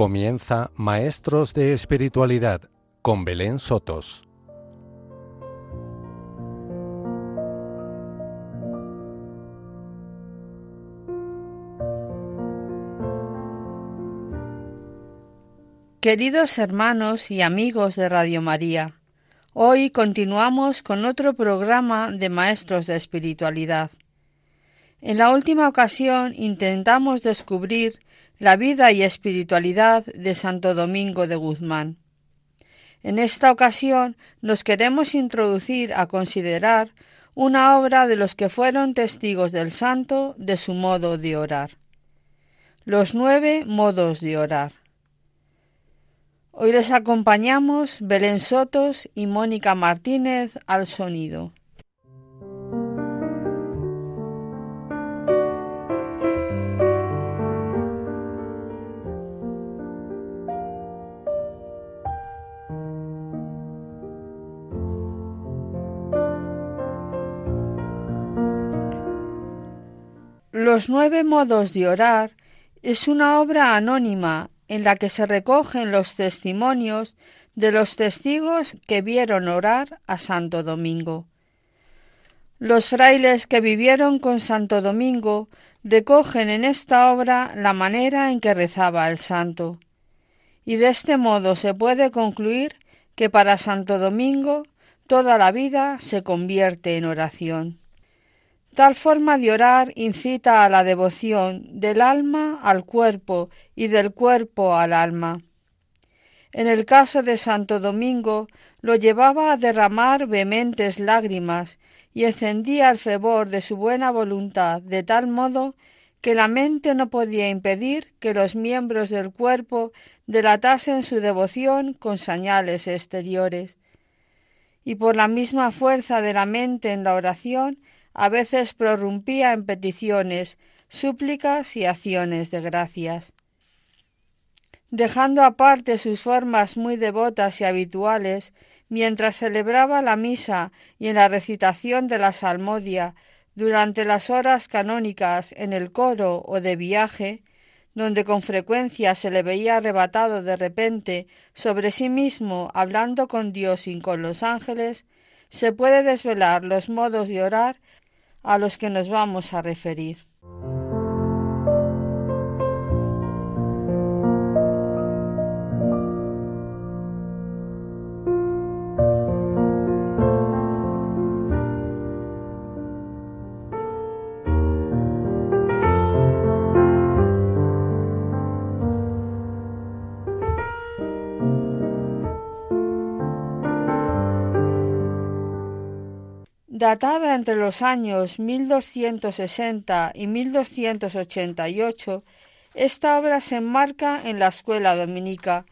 Comienza Maestros de Espiritualidad con Belén Sotos. Queridos hermanos y amigos de Radio María, hoy continuamos con otro programa de Maestros de Espiritualidad. En la última ocasión intentamos descubrir la vida y espiritualidad de Santo Domingo de Guzmán. En esta ocasión nos queremos introducir a considerar una obra de los que fueron testigos del santo de su modo de orar. Los nueve modos de orar. Hoy les acompañamos Belén Sotos y Mónica Martínez al sonido. Los nueve modos de orar es una obra anónima en la que se recogen los testimonios de los testigos que vieron orar a Santo Domingo. Los frailes que vivieron con Santo Domingo recogen en esta obra la manera en que rezaba el santo, y de este modo se puede concluir que para Santo Domingo toda la vida se convierte en oración. Tal forma de orar incita a la devoción del alma al cuerpo y del cuerpo al alma. En el caso de Santo Domingo lo llevaba a derramar vehementes lágrimas y encendía el fervor de su buena voluntad de tal modo que la mente no podía impedir que los miembros del cuerpo delatasen su devoción con señales exteriores. Y por la misma fuerza de la mente en la oración a veces prorrumpía en peticiones, súplicas y acciones de gracias. Dejando aparte sus formas muy devotas y habituales, mientras celebraba la misa y en la recitación de la salmodia, durante las horas canónicas en el coro o de viaje, donde con frecuencia se le veía arrebatado de repente sobre sí mismo hablando con Dios y con los ángeles, se puede desvelar los modos de orar a los que nos vamos a referir. Datada entre los años 1260 y 1288, esta obra se enmarca en la escuela dominica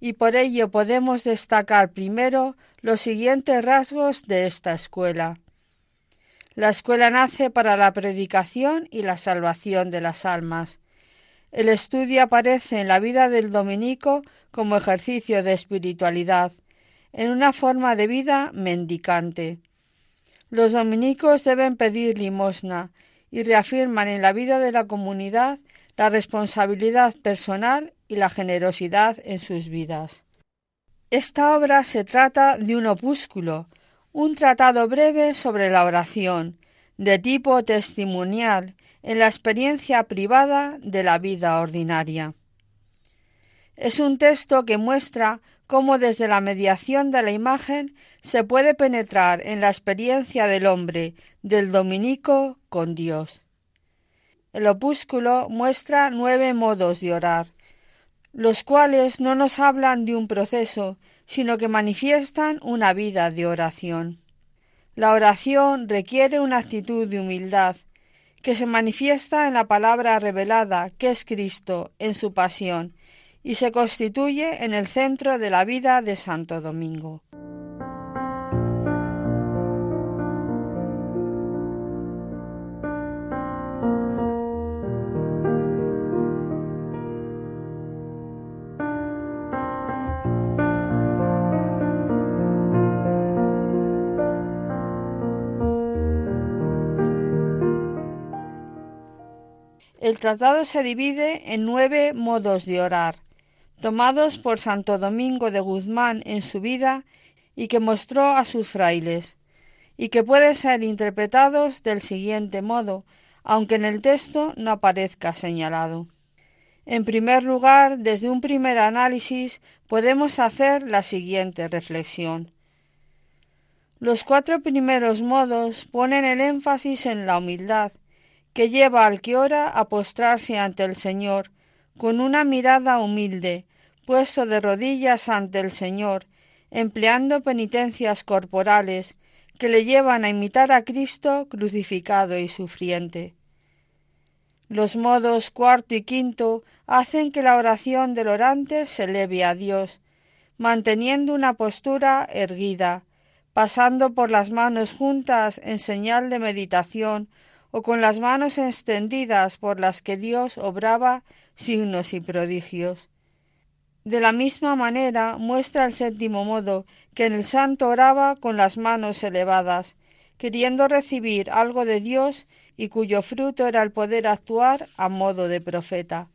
y por ello podemos destacar primero los siguientes rasgos de esta escuela. La escuela nace para la predicación y la salvación de las almas. El estudio aparece en la vida del dominico como ejercicio de espiritualidad, en una forma de vida mendicante. Los dominicos deben pedir limosna y reafirman en la vida de la comunidad la responsabilidad personal y la generosidad en sus vidas. Esta obra se trata de un opúsculo, un tratado breve sobre la oración, de tipo testimonial en la experiencia privada de la vida ordinaria. Es un texto que muestra cómo desde la mediación de la imagen se puede penetrar en la experiencia del hombre, del dominico, con Dios. El opúsculo muestra nueve modos de orar, los cuales no nos hablan de un proceso, sino que manifiestan una vida de oración. La oración requiere una actitud de humildad, que se manifiesta en la palabra revelada, que es Cristo, en su pasión, y se constituye en el centro de la vida de Santo Domingo. El tratado se divide en nueve modos de orar, tomados por Santo Domingo de Guzmán en su vida y que mostró a sus frailes, y que pueden ser interpretados del siguiente modo, aunque en el texto no aparezca señalado. En primer lugar, desde un primer análisis podemos hacer la siguiente reflexión. Los cuatro primeros modos ponen el énfasis en la humildad, que lleva al que ora a postrarse ante el Señor, con una mirada humilde, puesto de rodillas ante el Señor, empleando penitencias corporales que le llevan a imitar a Cristo crucificado y sufriente. Los modos cuarto y quinto hacen que la oración del orante se eleve a Dios, manteniendo una postura erguida, pasando por las manos juntas en señal de meditación o con las manos extendidas por las que Dios obraba signos y prodigios. De la misma manera muestra el séptimo modo que en el santo oraba con las manos elevadas, queriendo recibir algo de Dios y cuyo fruto era el poder actuar a modo de profeta.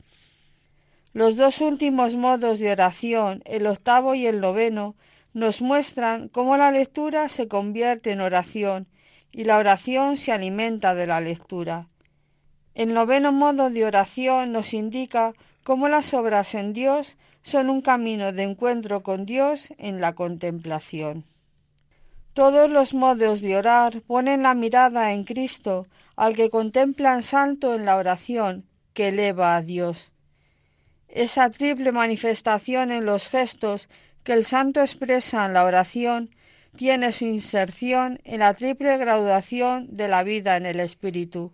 Los dos últimos modos de oración, el octavo y el noveno, nos muestran cómo la lectura se convierte en oración y la oración se alimenta de la lectura. El noveno modo de oración nos indica cómo las obras en Dios son un camino de encuentro con Dios en la contemplación. Todos los modos de orar ponen la mirada en Cristo, al que contemplan salto en la oración que eleva a Dios. Esa triple manifestación en los gestos que el santo expresa en la oración tiene su inserción en la triple graduación de la vida en el Espíritu.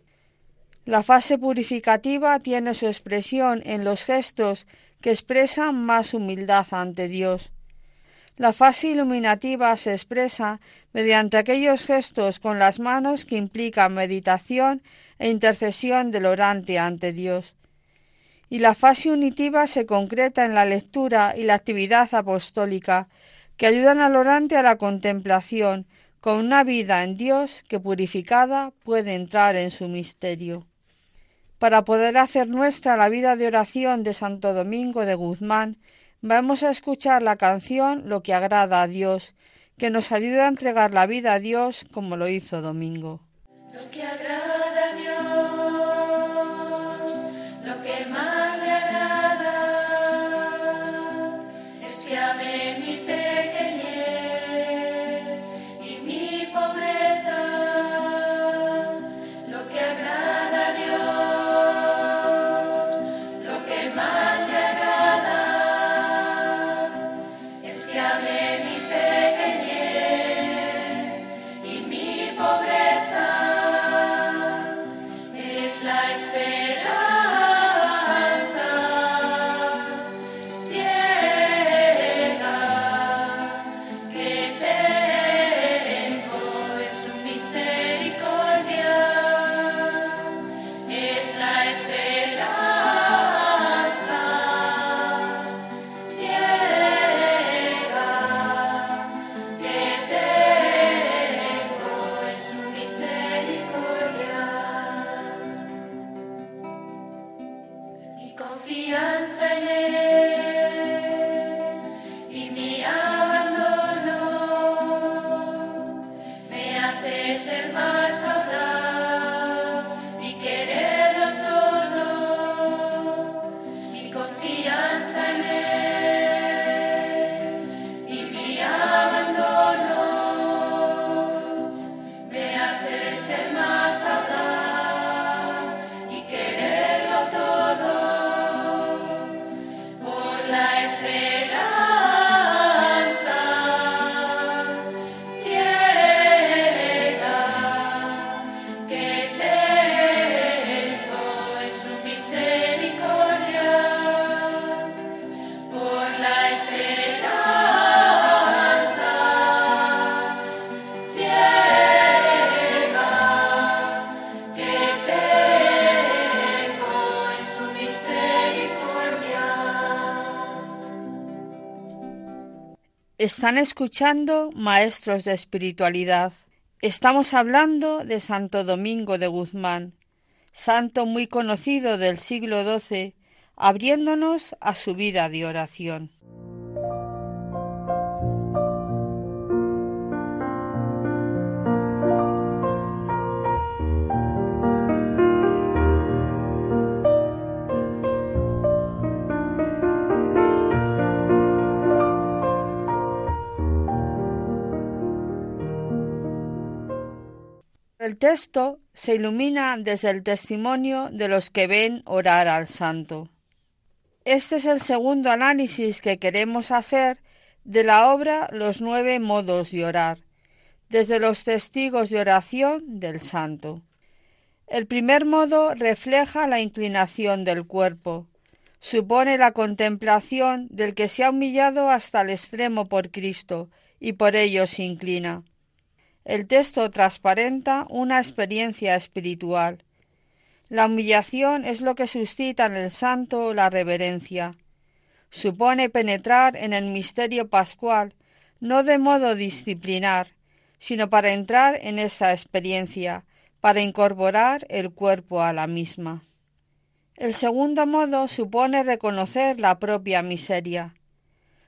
La fase purificativa tiene su expresión en los gestos que expresan más humildad ante Dios. La fase iluminativa se expresa mediante aquellos gestos con las manos que implican meditación e intercesión del orante ante Dios. Y la fase unitiva se concreta en la lectura y la actividad apostólica, que ayudan al orante a la contemplación, con una vida en Dios que purificada puede entrar en su misterio. Para poder hacer nuestra la vida de oración de Santo Domingo de Guzmán, vamos a escuchar la canción Lo que agrada a Dios, que nos ayuda a entregar la vida a Dios como lo hizo Domingo. Están escuchando Maestros de Espiritualidad. Estamos hablando de Santo Domingo de Guzmán, santo muy conocido del siglo XII, abriéndonos a su vida de oración. El texto se ilumina desde el testimonio de los que ven orar al santo. Este es el segundo análisis que queremos hacer de la obra Los nueve modos de orar, desde los testigos de oración del santo. El primer modo refleja la inclinación del cuerpo, supone la contemplación del que se ha humillado hasta el extremo por Cristo y por ello se inclina. El texto transparenta una experiencia espiritual. La humillación es lo que suscita en el santo la reverencia. Supone penetrar en el misterio pascual, no de modo disciplinar, sino para entrar en esa experiencia, para incorporar el cuerpo a la misma. El segundo modo supone reconocer la propia miseria.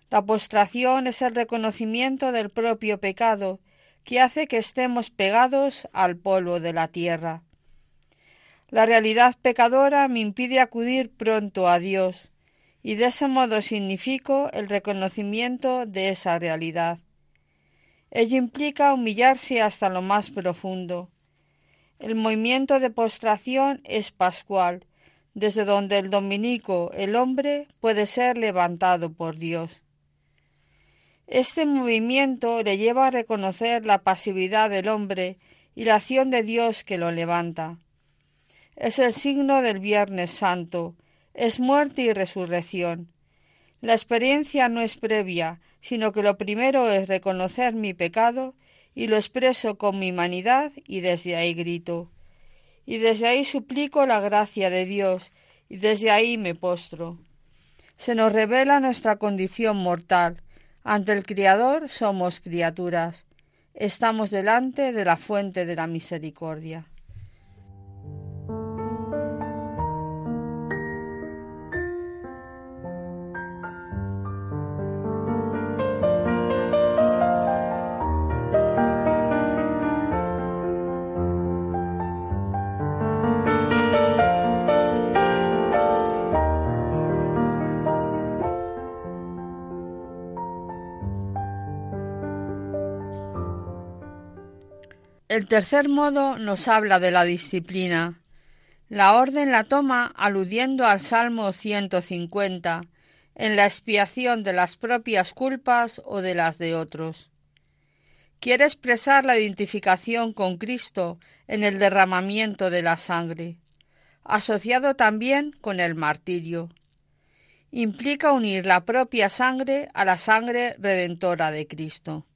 La postración es el reconocimiento del propio pecado que hace que estemos pegados al polvo de la tierra. La realidad pecadora me impide acudir pronto a Dios, y de ese modo significo el reconocimiento de esa realidad. Ello implica humillarse hasta lo más profundo. El movimiento de postración es pascual, desde donde el dominico, el hombre, puede ser levantado por Dios. Este movimiento le lleva a reconocer la pasividad del hombre y la acción de Dios que lo levanta. Es el signo del Viernes Santo, es muerte y resurrección. La experiencia no es previa, sino que lo primero es reconocer mi pecado y lo expreso con mi humanidad y desde ahí grito. Y desde ahí suplico la gracia de Dios y desde ahí me postro. Se nos revela nuestra condición mortal, ante el Criador somos criaturas. Estamos delante de la fuente de la misericordia. El tercer modo nos habla de la disciplina. La orden la toma aludiendo al Salmo 150, en la expiación de las propias culpas o de las de otros. Quiere expresar la identificación con Cristo en el derramamiento de la sangre, asociado también con el martirio. Implica unir la propia sangre a la sangre redentora de Cristo.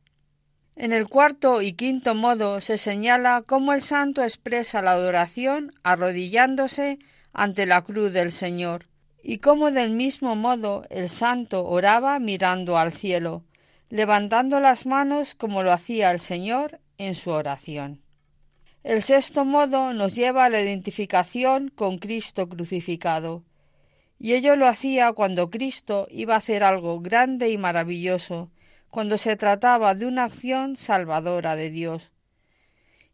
En el cuarto y quinto modo se señala cómo el santo expresa la adoración arrodillándose ante la cruz del Señor, y cómo del mismo modo el santo oraba mirando al cielo, levantando las manos como lo hacía el Señor en su oración. El sexto modo nos lleva a la identificación con Cristo crucificado, y ello lo hacía cuando Cristo iba a hacer algo grande y maravilloso, cuando se trataba de una acción salvadora de Dios.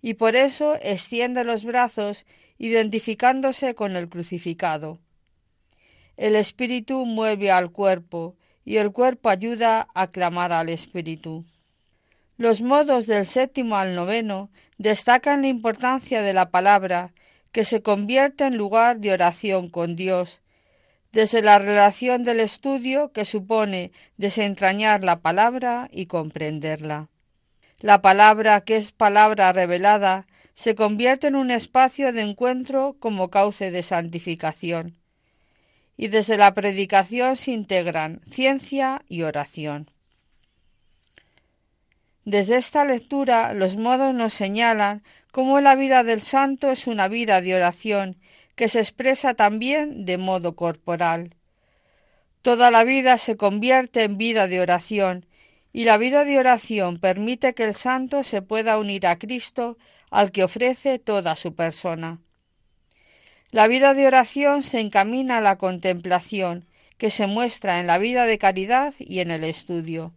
Y por eso extiende los brazos identificándose con el crucificado. El espíritu mueve al cuerpo y el cuerpo ayuda a clamar al espíritu. Los modos del séptimo al noveno destacan la importancia de la palabra, que se convierte en lugar de oración con Dios, desde la relación del estudio que supone desentrañar la palabra y comprenderla. La palabra, que es palabra revelada, se convierte en un espacio de encuentro como cauce de santificación. Y desde la predicación se integran ciencia y oración. Desde esta lectura los modos nos señalan cómo la vida del santo es una vida de oración que se expresa también de modo corporal. Toda la vida se convierte en vida de oración, y la vida de oración permite que el santo se pueda unir a Cristo al que ofrece toda su persona. La vida de oración se encamina a la contemplación, que se muestra en la vida de caridad y en el estudio.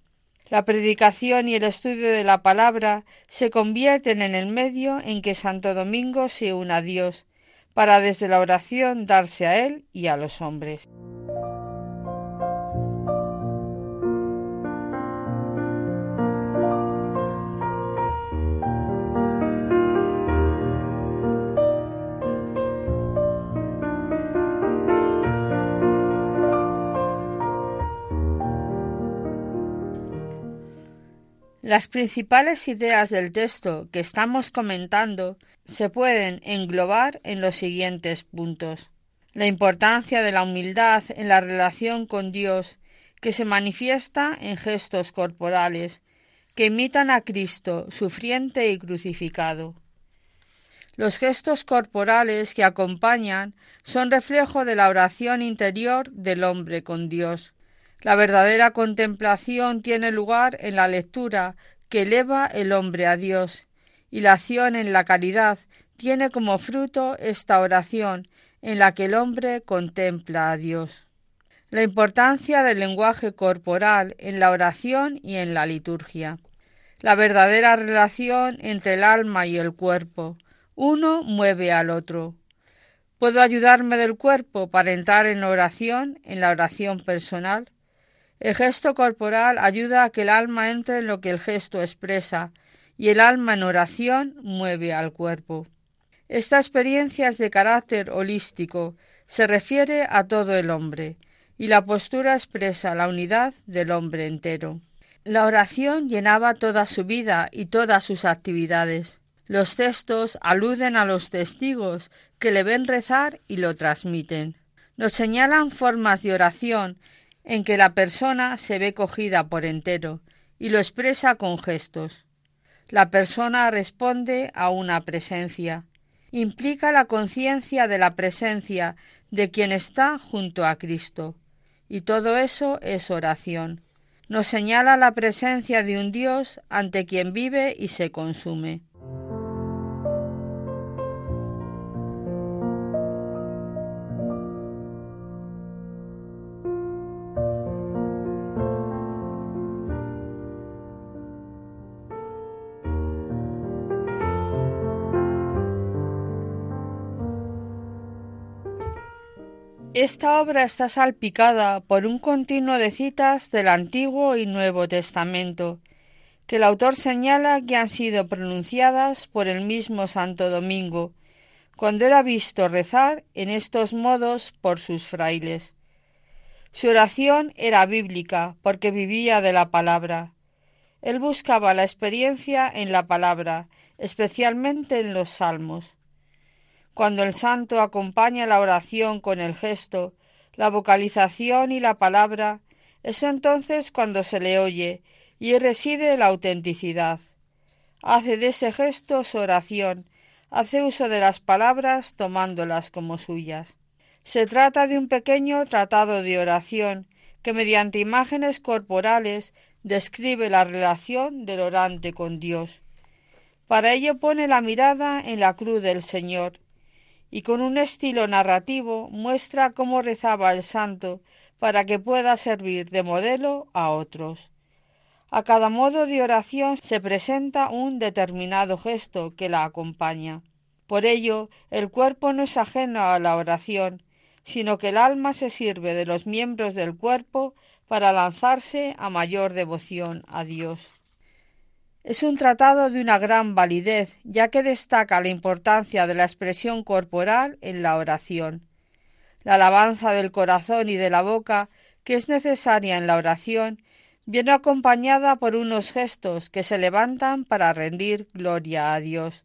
La predicación y el estudio de la palabra se convierten en el medio en que Santo Domingo se une a Dios, para desde la oración darse a Él y a los hombres. Las principales ideas del texto que estamos comentando se pueden englobar en los siguientes puntos. La importancia de la humildad en la relación con Dios, que se manifiesta en gestos corporales, que imitan a Cristo sufriente y crucificado. Los gestos corporales que acompañan son reflejo de la oración interior del hombre con Dios, la verdadera contemplación tiene lugar en la lectura que eleva el hombre a Dios, y la acción en la caridad tiene como fruto esta oración en la que el hombre contempla a Dios. La importancia del lenguaje corporal en la oración y en la liturgia. La verdadera relación entre el alma y el cuerpo. Uno mueve al otro. ¿Puedo ayudarme del cuerpo para entrar en oración, en la oración personal? El gesto corporal ayuda a que el alma entre en lo que el gesto expresa, y el alma en oración mueve al cuerpo. Esta experiencia es de carácter holístico, se refiere a todo el hombre, y la postura expresa la unidad del hombre entero. La oración llenaba toda su vida y todas sus actividades. Los textos aluden a los testigos que le ven rezar y lo transmiten. Nos señalan formas de oración en que la persona se ve cogida por entero y lo expresa con gestos. La persona responde a una presencia. Implica la conciencia de la presencia de quien está junto a Cristo. Y todo eso es oración. Nos señala la presencia de un Dios ante quien vive y se consume. Esta obra está salpicada por un continuo de citas del Antiguo y Nuevo Testamento, que el autor señala que han sido pronunciadas por el mismo Santo Domingo, cuando era visto rezar en estos modos por sus frailes. Su oración era bíblica porque vivía de la palabra. Él buscaba la experiencia en la palabra, especialmente en los salmos. Cuando el santo acompaña la oración con el gesto, la vocalización y la palabra, es entonces cuando se le oye y reside la autenticidad. Hace de ese gesto su oración, hace uso de las palabras tomándolas como suyas. Se trata de un pequeño tratado de oración que mediante imágenes corporales describe la relación del orante con Dios. Para ello pone la mirada en la cruz del Señor, y con un estilo narrativo muestra cómo rezaba el santo para que pueda servir de modelo a otros. A cada modo de oración se presenta un determinado gesto que la acompaña. Por ello, el cuerpo no es ajeno a la oración, sino que el alma se sirve de los miembros del cuerpo para lanzarse a mayor devoción a Dios. Es un tratado de una gran validez, ya que destaca la importancia de la expresión corporal en la oración. La alabanza del corazón y de la boca, que es necesaria en la oración, viene acompañada por unos gestos que se levantan para rendir gloria a Dios.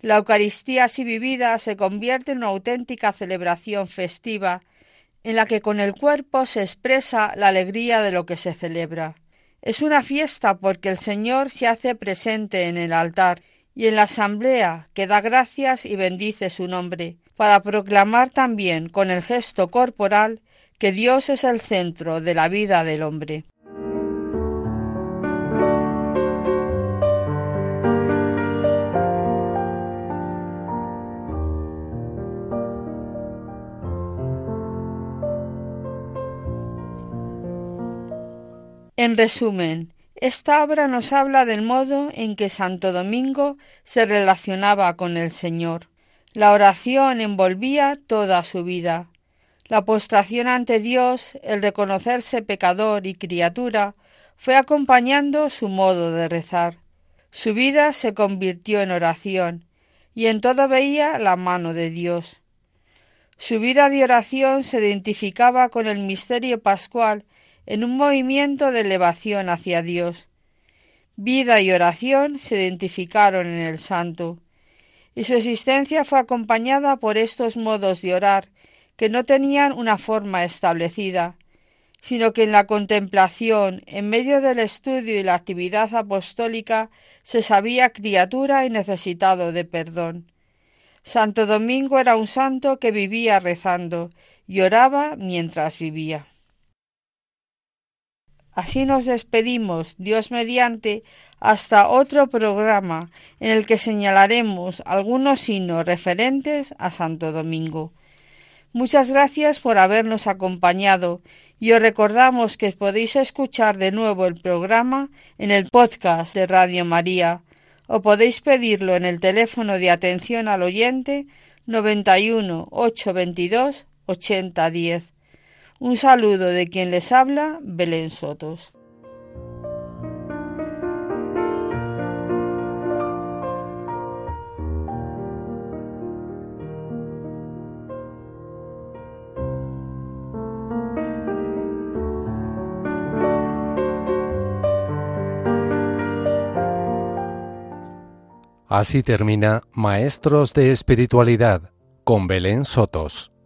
La Eucaristía así vivida se convierte en una auténtica celebración festiva, en la que con el cuerpo se expresa la alegría de lo que se celebra. Es una fiesta porque el Señor se hace presente en el altar y en la asamblea que da gracias y bendice su nombre, para proclamar también con el gesto corporal que Dios es el centro de la vida del hombre. En resumen, esta obra nos habla del modo en que Santo Domingo se relacionaba con el Señor. La oración envolvía toda su vida. La postración ante Dios, el reconocerse pecador y criatura, fue acompañando su modo de rezar. Su vida se convirtió en oración, y en todo veía la mano de Dios. Su vida de oración se identificaba con el misterio pascual en un movimiento de elevación hacia Dios. Vida y oración se identificaron en el santo, y su existencia fue acompañada por estos modos de orar que no tenían una forma establecida, sino que en la contemplación, en medio del estudio y la actividad apostólica, se sabía criatura y necesitado de perdón. Santo Domingo era un santo que vivía rezando y oraba mientras vivía. Así nos despedimos, Dios mediante, hasta otro programa en el que señalaremos algunos signos referentes a Santo Domingo. Muchas gracias por habernos acompañado y os recordamos que podéis escuchar de nuevo el programa en el podcast de Radio María o podéis pedirlo en el teléfono de atención al oyente 91 822 8010. Un saludo de quien les habla, Belén Sotos. Así termina Maestros de Espiritualidad con Belén Sotos.